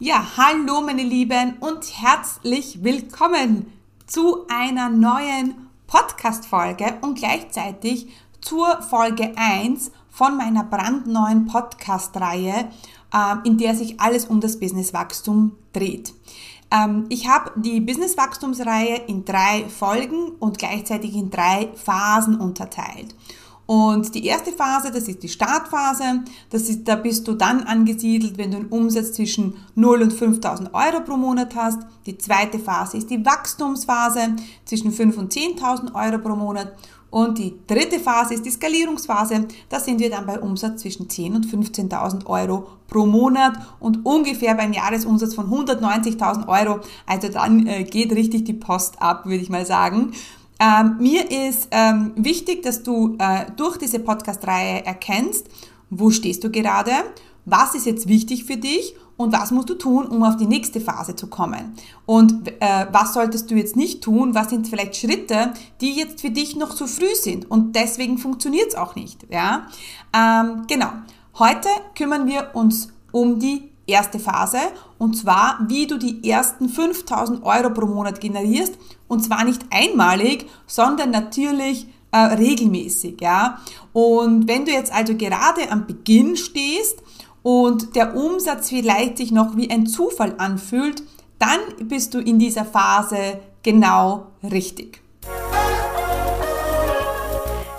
Ja, hallo meine Lieben und herzlich willkommen zu einer neuen Podcast-Folge und gleichzeitig zur Folge 1 von meiner brandneuen Podcast-Reihe, ähm, in der sich alles um das Businesswachstum dreht. Ähm, ich habe die Businesswachstumsreihe in drei Folgen und gleichzeitig in drei Phasen unterteilt. Und die erste Phase, das ist die Startphase. Das ist, da bist du dann angesiedelt, wenn du einen Umsatz zwischen 0 und 5000 Euro pro Monat hast. Die zweite Phase ist die Wachstumsphase zwischen 5 und 10.000 Euro pro Monat. Und die dritte Phase ist die Skalierungsphase. Da sind wir dann bei Umsatz zwischen 10 und 15.000 Euro pro Monat und ungefähr beim Jahresumsatz von 190.000 Euro. Also dann äh, geht richtig die Post ab, würde ich mal sagen. Ähm, mir ist ähm, wichtig, dass du äh, durch diese Podcast-Reihe erkennst, wo stehst du gerade, was ist jetzt wichtig für dich und was musst du tun, um auf die nächste Phase zu kommen. Und äh, was solltest du jetzt nicht tun, was sind vielleicht Schritte, die jetzt für dich noch zu früh sind und deswegen funktioniert es auch nicht. Ja? Ähm, genau. Heute kümmern wir uns um die erste Phase und zwar, wie du die ersten 5000 Euro pro Monat generierst und zwar nicht einmalig, sondern natürlich äh, regelmäßig. Ja? Und wenn du jetzt also gerade am Beginn stehst und der Umsatz vielleicht sich noch wie ein Zufall anfühlt, dann bist du in dieser Phase genau richtig.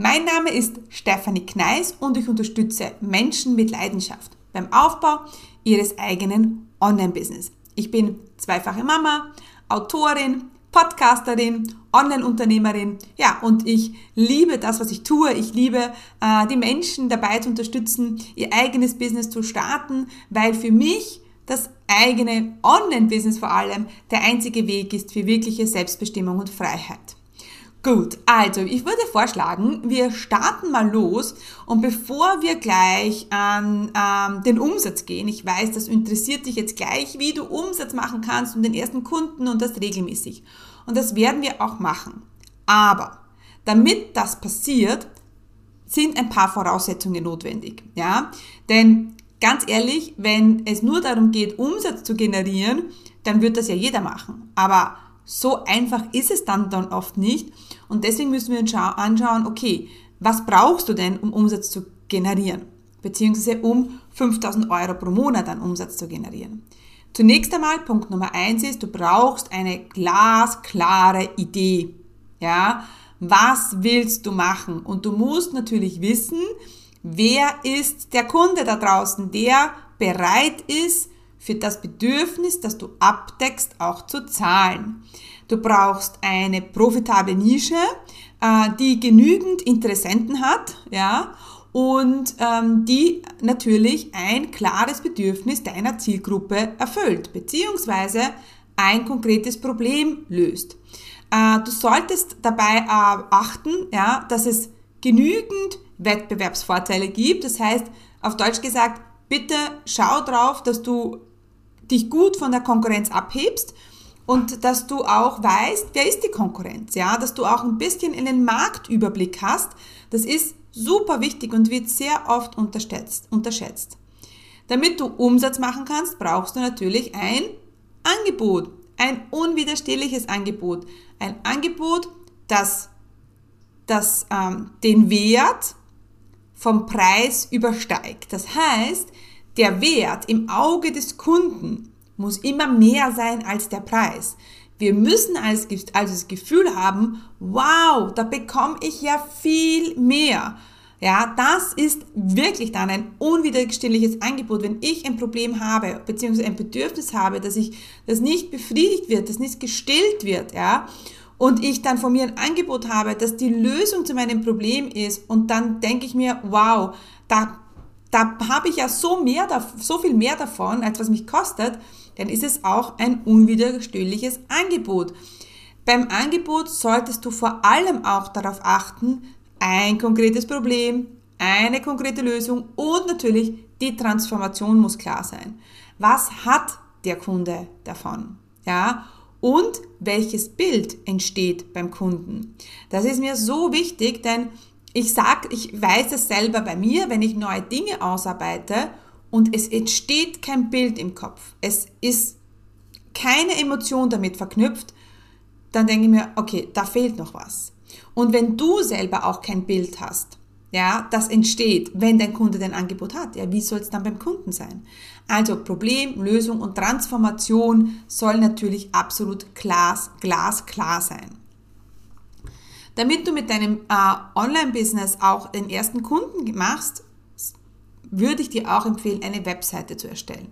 Mein Name ist Stefanie Kneis und ich unterstütze Menschen mit Leidenschaft beim Aufbau ihres eigenen Online-Business. Ich bin zweifache Mama, Autorin, Podcasterin, Online-Unternehmerin. Ja, und ich liebe das, was ich tue. Ich liebe äh, die Menschen dabei zu unterstützen, ihr eigenes Business zu starten, weil für mich das eigene Online-Business vor allem der einzige Weg ist für wirkliche Selbstbestimmung und Freiheit. Gut, also ich würde vorschlagen, wir starten mal los und bevor wir gleich an ähm, den Umsatz gehen, ich weiß, das interessiert dich jetzt gleich, wie du Umsatz machen kannst und den ersten Kunden und das regelmäßig. Und das werden wir auch machen. Aber damit das passiert, sind ein paar Voraussetzungen notwendig. Ja? Denn ganz ehrlich, wenn es nur darum geht, Umsatz zu generieren, dann wird das ja jeder machen. Aber so einfach ist es dann, dann oft nicht. Und deswegen müssen wir uns anschauen, okay, was brauchst du denn, um Umsatz zu generieren? Beziehungsweise um 5000 Euro pro Monat an Umsatz zu generieren. Zunächst einmal, Punkt Nummer eins ist, du brauchst eine glasklare Idee. Ja, was willst du machen? Und du musst natürlich wissen, wer ist der Kunde da draußen, der bereit ist, für das Bedürfnis, das du abdeckst, auch zu zahlen. Du brauchst eine profitable Nische, äh, die genügend Interessenten hat, ja, und ähm, die natürlich ein klares Bedürfnis deiner Zielgruppe erfüllt, beziehungsweise ein konkretes Problem löst. Äh, du solltest dabei achten, ja, dass es genügend Wettbewerbsvorteile gibt. Das heißt, auf Deutsch gesagt, bitte schau drauf, dass du dich gut von der Konkurrenz abhebst und dass du auch weißt, wer ist die Konkurrenz, ja, dass du auch ein bisschen in den Marktüberblick hast. Das ist super wichtig und wird sehr oft unterschätzt. unterschätzt. Damit du Umsatz machen kannst, brauchst du natürlich ein Angebot, ein unwiderstehliches Angebot, ein Angebot, das, das ähm, den Wert vom Preis übersteigt. Das heißt, der Wert im Auge des Kunden muss immer mehr sein als der Preis. Wir müssen also das Gefühl haben, wow, da bekomme ich ja viel mehr. Ja, das ist wirklich dann ein unwiderstehliches Angebot. Wenn ich ein Problem habe, beziehungsweise ein Bedürfnis habe, dass ich, das nicht befriedigt wird, das nicht gestillt wird, ja, und ich dann von mir ein Angebot habe, dass die Lösung zu meinem Problem ist, und dann denke ich mir, wow, da da habe ich ja so, mehr, so viel mehr davon, als was mich kostet, dann ist es auch ein unwiderstehliches Angebot. Beim Angebot solltest du vor allem auch darauf achten, ein konkretes Problem, eine konkrete Lösung und natürlich die Transformation muss klar sein. Was hat der Kunde davon? Ja, und welches Bild entsteht beim Kunden. Das ist mir so wichtig, denn ich sag, ich weiß es selber bei mir, wenn ich neue Dinge ausarbeite und es entsteht kein Bild im Kopf. Es ist keine Emotion damit verknüpft, dann denke ich mir, okay, da fehlt noch was. Und wenn du selber auch kein Bild hast, ja, das entsteht, wenn dein Kunde dein Angebot hat. Ja, wie soll es dann beim Kunden sein? Also Problem, Lösung und Transformation soll natürlich absolut glas, glasklar sein. Damit du mit deinem äh, Online-Business auch den ersten Kunden machst, würde ich dir auch empfehlen, eine Webseite zu erstellen.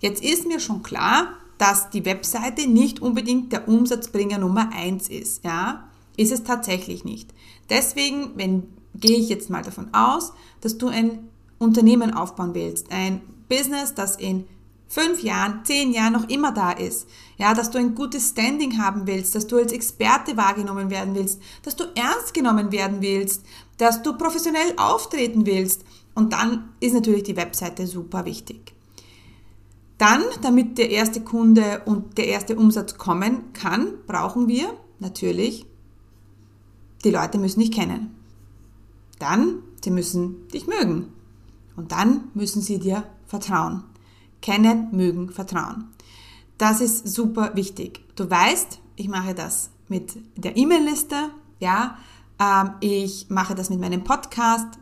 Jetzt ist mir schon klar, dass die Webseite nicht unbedingt der Umsatzbringer Nummer eins ist. Ja, ist es tatsächlich nicht. Deswegen, wenn gehe ich jetzt mal davon aus, dass du ein Unternehmen aufbauen willst, ein Business, das in fünf Jahren, zehn Jahren noch immer da ist. Ja, dass du ein gutes Standing haben willst, dass du als Experte wahrgenommen werden willst, dass du ernst genommen werden willst, dass du professionell auftreten willst. Und dann ist natürlich die Webseite super wichtig. Dann, damit der erste Kunde und der erste Umsatz kommen kann, brauchen wir natürlich, die Leute müssen dich kennen. Dann, sie müssen dich mögen. Und dann müssen sie dir vertrauen. Kennen, mögen, vertrauen. Das ist super wichtig. Du weißt, ich mache das mit der E-Mail-Liste, ja, ähm, ich mache das mit meinem Podcast,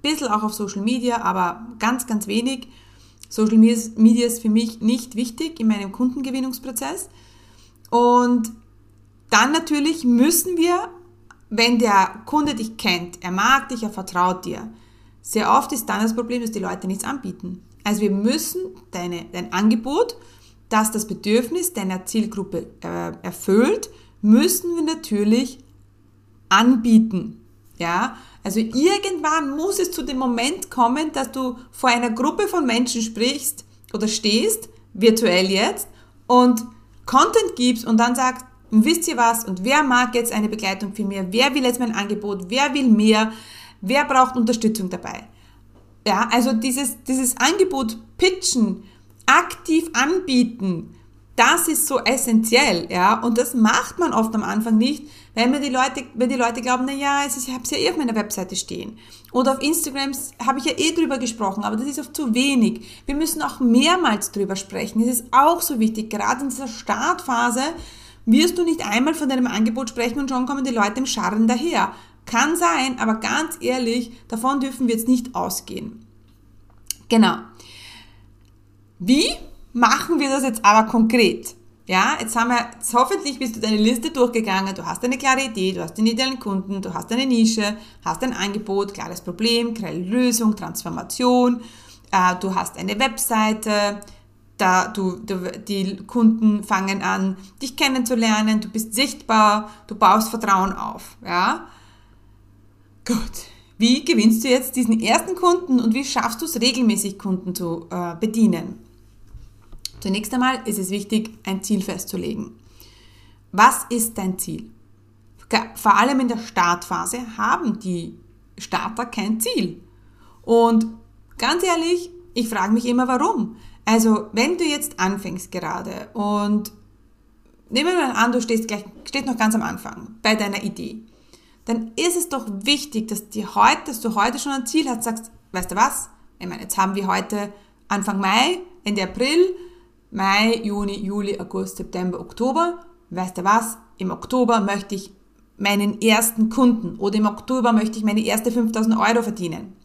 bisschen auch auf Social Media, aber ganz, ganz wenig. Social Media ist für mich nicht wichtig in meinem Kundengewinnungsprozess. Und dann natürlich müssen wir wenn der Kunde dich kennt, er mag dich, er vertraut dir, sehr oft ist dann das Problem, dass die Leute nichts anbieten. Also wir müssen deine, dein Angebot, das das Bedürfnis deiner Zielgruppe äh, erfüllt, müssen wir natürlich anbieten. Ja, also irgendwann muss es zu dem Moment kommen, dass du vor einer Gruppe von Menschen sprichst oder stehst, virtuell jetzt, und Content gibst und dann sagst, wisst ihr was? Und wer mag jetzt eine Begleitung für mir? Wer will jetzt mein Angebot? Wer will mehr? Wer braucht Unterstützung dabei? Ja, also dieses, dieses Angebot pitchen, aktiv anbieten, das ist so essentiell, ja, und das macht man oft am Anfang nicht, wenn mir die Leute, wenn die Leute glauben, na ja, ich habe es ja eh auf meiner Webseite stehen. Oder auf Instagram habe ich ja eh drüber gesprochen, aber das ist oft zu wenig. Wir müssen auch mehrmals drüber sprechen. Das ist auch so wichtig, gerade in dieser Startphase, wirst du nicht einmal von deinem Angebot sprechen und schon kommen die Leute im Scharren daher. Kann sein, aber ganz ehrlich, davon dürfen wir jetzt nicht ausgehen. Genau. Wie machen wir das jetzt aber konkret? Ja, jetzt haben wir, jetzt hoffentlich bist du deine Liste durchgegangen, du hast eine klare Idee, du hast den idealen Kunden, du hast eine Nische, hast ein Angebot, klares Problem, klare Lösung, Transformation, äh, du hast eine Webseite, da du, du, die Kunden fangen an, dich kennenzulernen, du bist sichtbar, du baust Vertrauen auf, ja. Gut. Wie gewinnst du jetzt diesen ersten Kunden und wie schaffst du es regelmäßig Kunden zu äh, bedienen? Zunächst einmal ist es wichtig, ein Ziel festzulegen. Was ist dein Ziel? Vor allem in der Startphase haben die Starter kein Ziel. Und ganz ehrlich, ich frage mich immer, warum. Also, wenn du jetzt anfängst gerade und nehmen wir mal an, du stehst, gleich, stehst noch ganz am Anfang bei deiner Idee, dann ist es doch wichtig, dass, die heute, dass du heute schon ein Ziel hast, sagst, weißt du was? Ich meine, jetzt haben wir heute Anfang Mai, Ende April, Mai, Juni, Juli, August, September, Oktober. Weißt du was? Im Oktober möchte ich meinen ersten Kunden oder im Oktober möchte ich meine erste 5000 Euro verdienen.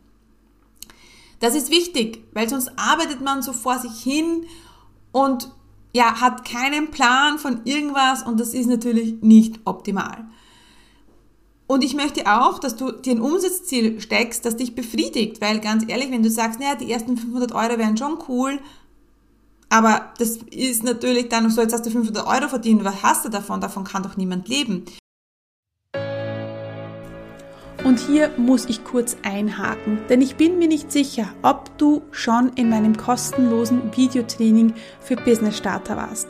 Das ist wichtig, weil sonst arbeitet man so vor sich hin und ja, hat keinen Plan von irgendwas und das ist natürlich nicht optimal. Und ich möchte auch, dass du dir ein Umsatzziel steckst, das dich befriedigt, weil ganz ehrlich, wenn du sagst, naja, die ersten 500 Euro wären schon cool, aber das ist natürlich dann so, jetzt hast du 500 Euro verdient, was hast du davon? Davon kann doch niemand leben. Und hier muss ich kurz einhaken, denn ich bin mir nicht sicher, ob du schon in meinem kostenlosen Videotraining für Business Starter warst.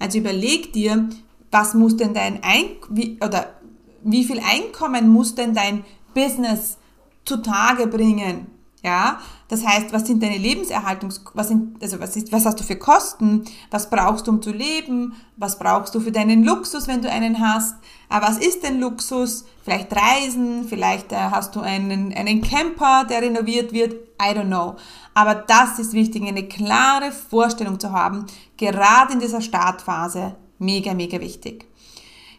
Also überleg dir, was muss denn dein Ein wie, oder wie viel Einkommen muss denn dein Business zutage bringen? Ja, das heißt, was sind deine Lebenserhaltungs, was sind, also was ist, was hast du für Kosten? Was brauchst du, um zu leben? Was brauchst du für deinen Luxus, wenn du einen hast? Aber was ist denn Luxus? Vielleicht Reisen, vielleicht äh, hast du einen, einen Camper, der renoviert wird. I don't know. Aber das ist wichtig, eine klare Vorstellung zu haben, gerade in dieser Startphase. Mega, mega wichtig.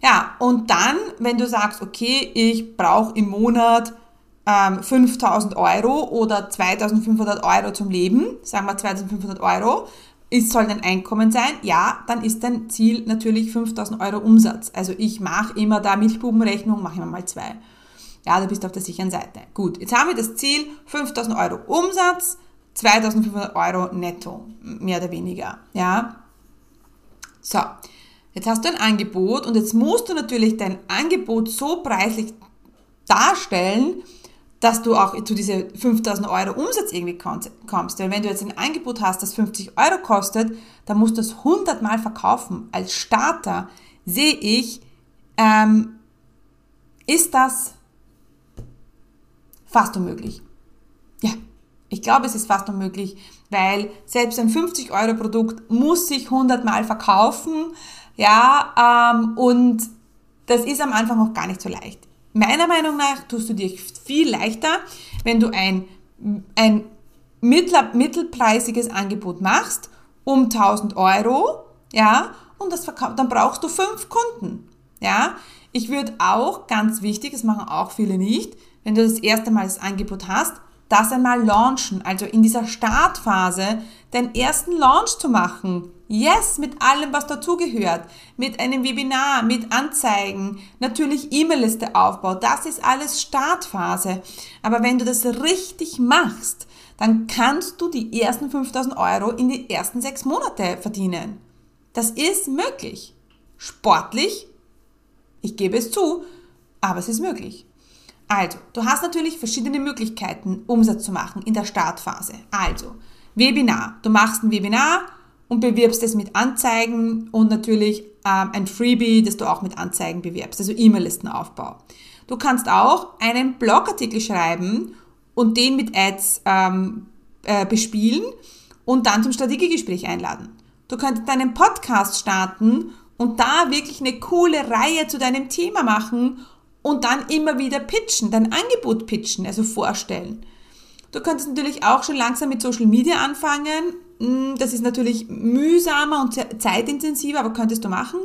Ja, und dann, wenn du sagst, okay, ich brauche im Monat ähm, 5000 Euro oder 2500 Euro zum Leben, sagen wir 2500 Euro, ist, soll dein Einkommen sein, ja, dann ist dein Ziel natürlich 5000 Euro Umsatz. Also ich mache immer da Milchbubenrechnung, mache immer mal zwei. Ja, du bist auf der sicheren Seite. Gut, jetzt haben wir das Ziel 5000 Euro Umsatz, 2500 Euro netto, mehr oder weniger. Ja, so, jetzt hast du ein Angebot und jetzt musst du natürlich dein Angebot so preislich darstellen, dass du auch zu diese 5000 Euro Umsatz irgendwie kommst. Weil wenn du jetzt ein Angebot hast, das 50 Euro kostet, dann musst du es 100 Mal verkaufen. Als Starter sehe ich, ähm, ist das fast unmöglich. Ja, ich glaube, es ist fast unmöglich, weil selbst ein 50 Euro Produkt muss sich 100 Mal verkaufen. Ja, ähm, und das ist am Anfang auch gar nicht so leicht. Meiner Meinung nach tust du dir viel leichter, wenn du ein, ein mittler, mittelpreisiges Angebot machst um 1000 Euro, ja, und das verkauft, dann brauchst du fünf Kunden, ja. Ich würde auch, ganz wichtig, das machen auch viele nicht, wenn du das erste Mal das Angebot hast, das einmal launchen, also in dieser Startphase deinen ersten Launch zu machen. Yes, mit allem, was dazugehört. Mit einem Webinar, mit Anzeigen, natürlich E-Mail-Liste Aufbau. Das ist alles Startphase. Aber wenn du das richtig machst, dann kannst du die ersten 5000 Euro in die ersten sechs Monate verdienen. Das ist möglich. Sportlich, ich gebe es zu, aber es ist möglich. Also, du hast natürlich verschiedene Möglichkeiten, Umsatz zu machen in der Startphase. Also, Webinar. Du machst ein Webinar und bewirbst es mit Anzeigen und natürlich ähm, ein Freebie, das du auch mit Anzeigen bewirbst, also E-Mail-Listenaufbau. Du kannst auch einen Blogartikel schreiben und den mit Ads ähm, äh, bespielen und dann zum Strategiegespräch einladen. Du könntest deinen Podcast starten und da wirklich eine coole Reihe zu deinem Thema machen und dann immer wieder pitchen, dein Angebot pitchen, also vorstellen. Du könntest natürlich auch schon langsam mit Social Media anfangen. Hm, das ist natürlich mühsamer und zeitintensiver, aber könntest du machen.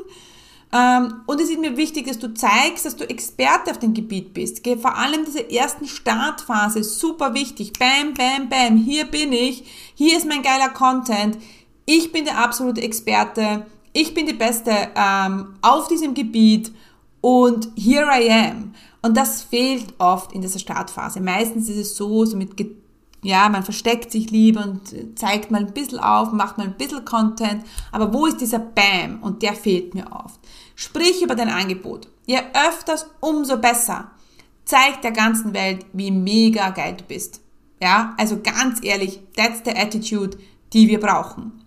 Ähm, und es ist mir wichtig, dass du zeigst, dass du Experte auf dem Gebiet bist. Vor allem diese ersten Startphase, super wichtig. Bam, bam, bam, hier bin ich, hier ist mein geiler Content. Ich bin der absolute Experte, ich bin die Beste ähm, auf diesem Gebiet und here I am. Und das fehlt oft in dieser Startphase. Meistens ist es so, so mit, ja, man versteckt sich lieber und zeigt mal ein bisschen auf, macht mal ein bisschen Content. Aber wo ist dieser Bam? Und der fehlt mir oft. Sprich über dein Angebot. Je öfters, umso besser. Zeig der ganzen Welt, wie mega geil du bist. Ja, also ganz ehrlich, that's the attitude, die wir brauchen.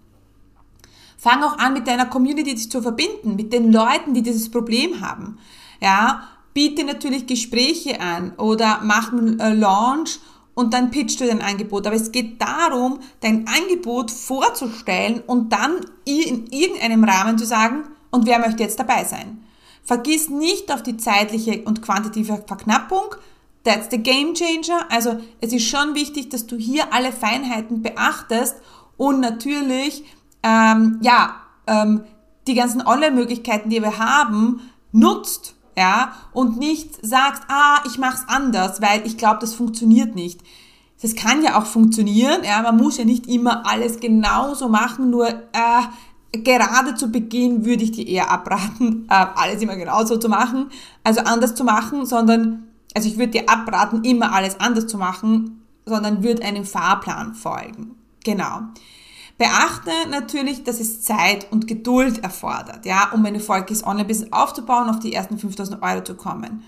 Fang auch an, mit deiner Community dich zu verbinden, mit den Leuten, die dieses Problem haben. Ja, biete natürlich Gespräche an oder mach einen äh, Launch und dann pitchst du dein Angebot. Aber es geht darum, dein Angebot vorzustellen und dann in irgendeinem Rahmen zu sagen, und wer möchte jetzt dabei sein? Vergiss nicht auf die zeitliche und quantitative Verknappung. That's the game changer. Also es ist schon wichtig, dass du hier alle Feinheiten beachtest und natürlich ähm, ja ähm, die ganzen Online-Möglichkeiten, die wir haben, nutzt ja, und nicht sagst, ah, ich mach's anders, weil ich glaube, das funktioniert nicht. Das kann ja auch funktionieren, ja, man muss ja nicht immer alles genauso machen, nur äh, gerade zu Beginn würde ich dir eher abraten, äh, alles immer genauso zu machen, also anders zu machen, sondern, also ich würde dir abraten, immer alles anders zu machen, sondern würde einem Fahrplan folgen. Genau. Beachte natürlich, dass es Zeit und Geduld erfordert, ja, um ein erfolgreiches Online-Business aufzubauen, auf die ersten 5000 Euro zu kommen.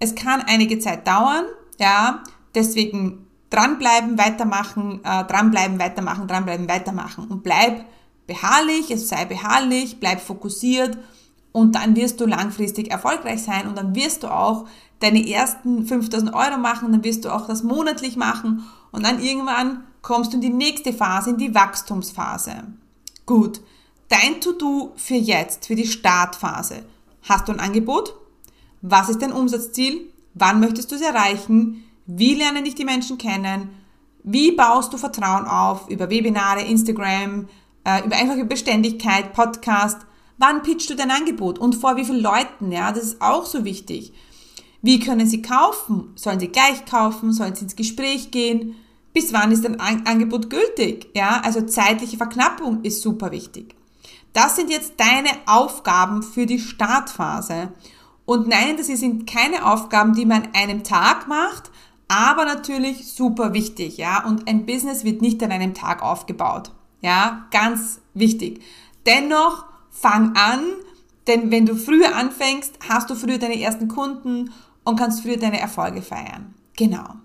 Es kann einige Zeit dauern, ja, deswegen dranbleiben, weitermachen, äh, dranbleiben, weitermachen, dranbleiben, weitermachen und bleib beharrlich, es sei beharrlich, bleib fokussiert und dann wirst du langfristig erfolgreich sein und dann wirst du auch deine ersten 5000 Euro machen, dann wirst du auch das monatlich machen und dann irgendwann kommst du in die nächste Phase, in die Wachstumsphase. Gut, dein To-Do für jetzt, für die Startphase. Hast du ein Angebot? Was ist dein Umsatzziel? Wann möchtest du es erreichen? Wie lernen dich die Menschen kennen? Wie baust du Vertrauen auf über Webinare, Instagram, äh, über einfach über Beständigkeit, Podcast? Wann pitchst du dein Angebot und vor wie vielen Leuten? Ja, das ist auch so wichtig. Wie können sie kaufen? Sollen sie gleich kaufen? Sollen sie ins Gespräch gehen? Bis wann ist ein Angebot gültig? Ja, also zeitliche Verknappung ist super wichtig. Das sind jetzt deine Aufgaben für die Startphase. Und nein, das sind keine Aufgaben, die man an einem Tag macht, aber natürlich super wichtig, ja. Und ein Business wird nicht an einem Tag aufgebaut. Ja, ganz wichtig. Dennoch fang an, denn wenn du früher anfängst, hast du früher deine ersten Kunden und kannst früher deine Erfolge feiern. Genau.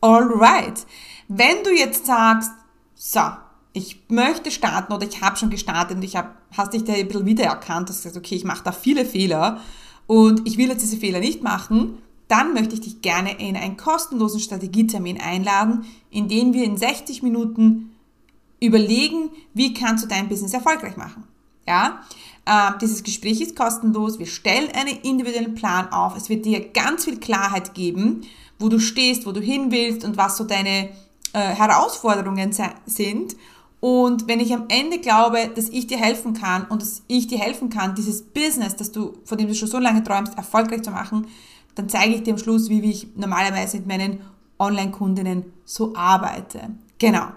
Alright. Wenn du jetzt sagst, so, ich möchte starten oder ich habe schon gestartet und ich hab, hast dich da ein bisschen wiedererkannt, dass du sagst, okay, ich mache da viele Fehler und ich will jetzt diese Fehler nicht machen, dann möchte ich dich gerne in einen kostenlosen Strategietermin einladen, in dem wir in 60 Minuten überlegen, wie kannst du dein Business erfolgreich machen. Ja, äh, dieses Gespräch ist kostenlos. Wir stellen einen individuellen Plan auf. Es wird dir ganz viel Klarheit geben, wo du stehst, wo du hin willst und was so deine äh, Herausforderungen sind. Und wenn ich am Ende glaube, dass ich dir helfen kann und dass ich dir helfen kann, dieses Business, das du, von dem du schon so lange träumst, erfolgreich zu machen, dann zeige ich dir am Schluss, wie ich normalerweise mit meinen Online-Kundinnen so arbeite. Genau.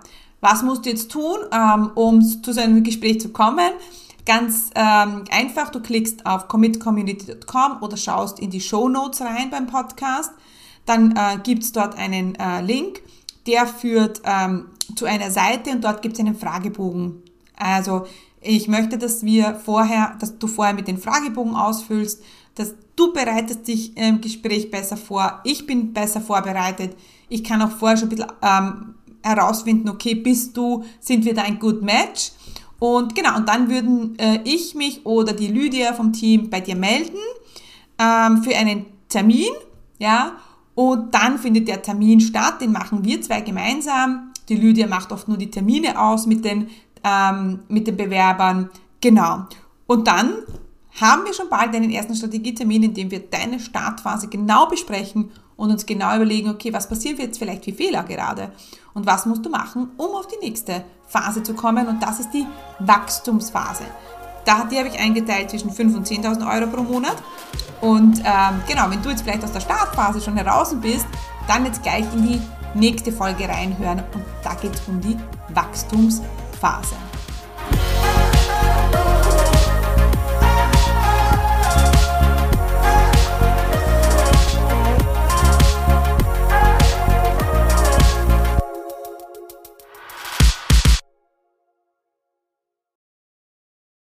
Was musst du jetzt tun, ähm, um zu so einem Gespräch zu kommen? Ganz ähm, einfach, du klickst auf commitcommunity.com oder schaust in die Show Notes rein beim Podcast. Dann äh, gibt's dort einen äh, Link der führt ähm, zu einer Seite und dort gibt es einen Fragebogen. Also ich möchte, dass wir vorher, dass du vorher mit den Fragebogen ausfüllst, dass du bereitest dich im Gespräch besser vor, ich bin besser vorbereitet, ich kann auch vorher schon ein bisschen ähm, herausfinden, okay, bist du, sind wir da ein Good Match? Und genau, und dann würden äh, ich mich oder die Lydia vom Team bei dir melden ähm, für einen Termin, ja, und dann findet der Termin statt, den machen wir zwei gemeinsam. Die Lydia macht oft nur die Termine aus mit den, ähm, mit den Bewerbern. Genau. Und dann haben wir schon bald einen ersten Strategietermin, in dem wir deine Startphase genau besprechen und uns genau überlegen, okay, was passiert jetzt vielleicht für Fehler gerade und was musst du machen, um auf die nächste Phase zu kommen und das ist die Wachstumsphase. Da, die habe ich eingeteilt zwischen 5.000 und 10.000 Euro pro Monat. Und ähm, genau, wenn du jetzt vielleicht aus der Startphase schon heraus bist, dann jetzt gleich in die nächste Folge reinhören. Und da geht es um die Wachstumsphase.